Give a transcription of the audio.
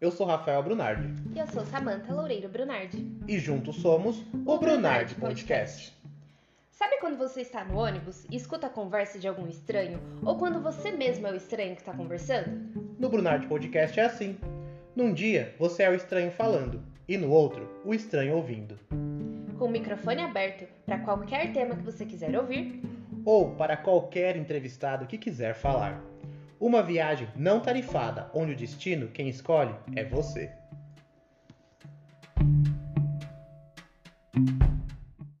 Eu sou Rafael Brunardi. E eu sou Samantha Loureiro Brunardi. E juntos somos o, o Brunardi Podcast. Podcast. Sabe quando você está no ônibus e escuta a conversa de algum estranho? Ou quando você mesmo é o estranho que está conversando? No Brunardi Podcast é assim. Num dia, você é o estranho falando, e no outro, o estranho ouvindo. Com o microfone aberto para qualquer tema que você quiser ouvir, ou para qualquer entrevistado que quiser falar. Uma viagem não tarifada, onde o destino, quem escolhe, é você.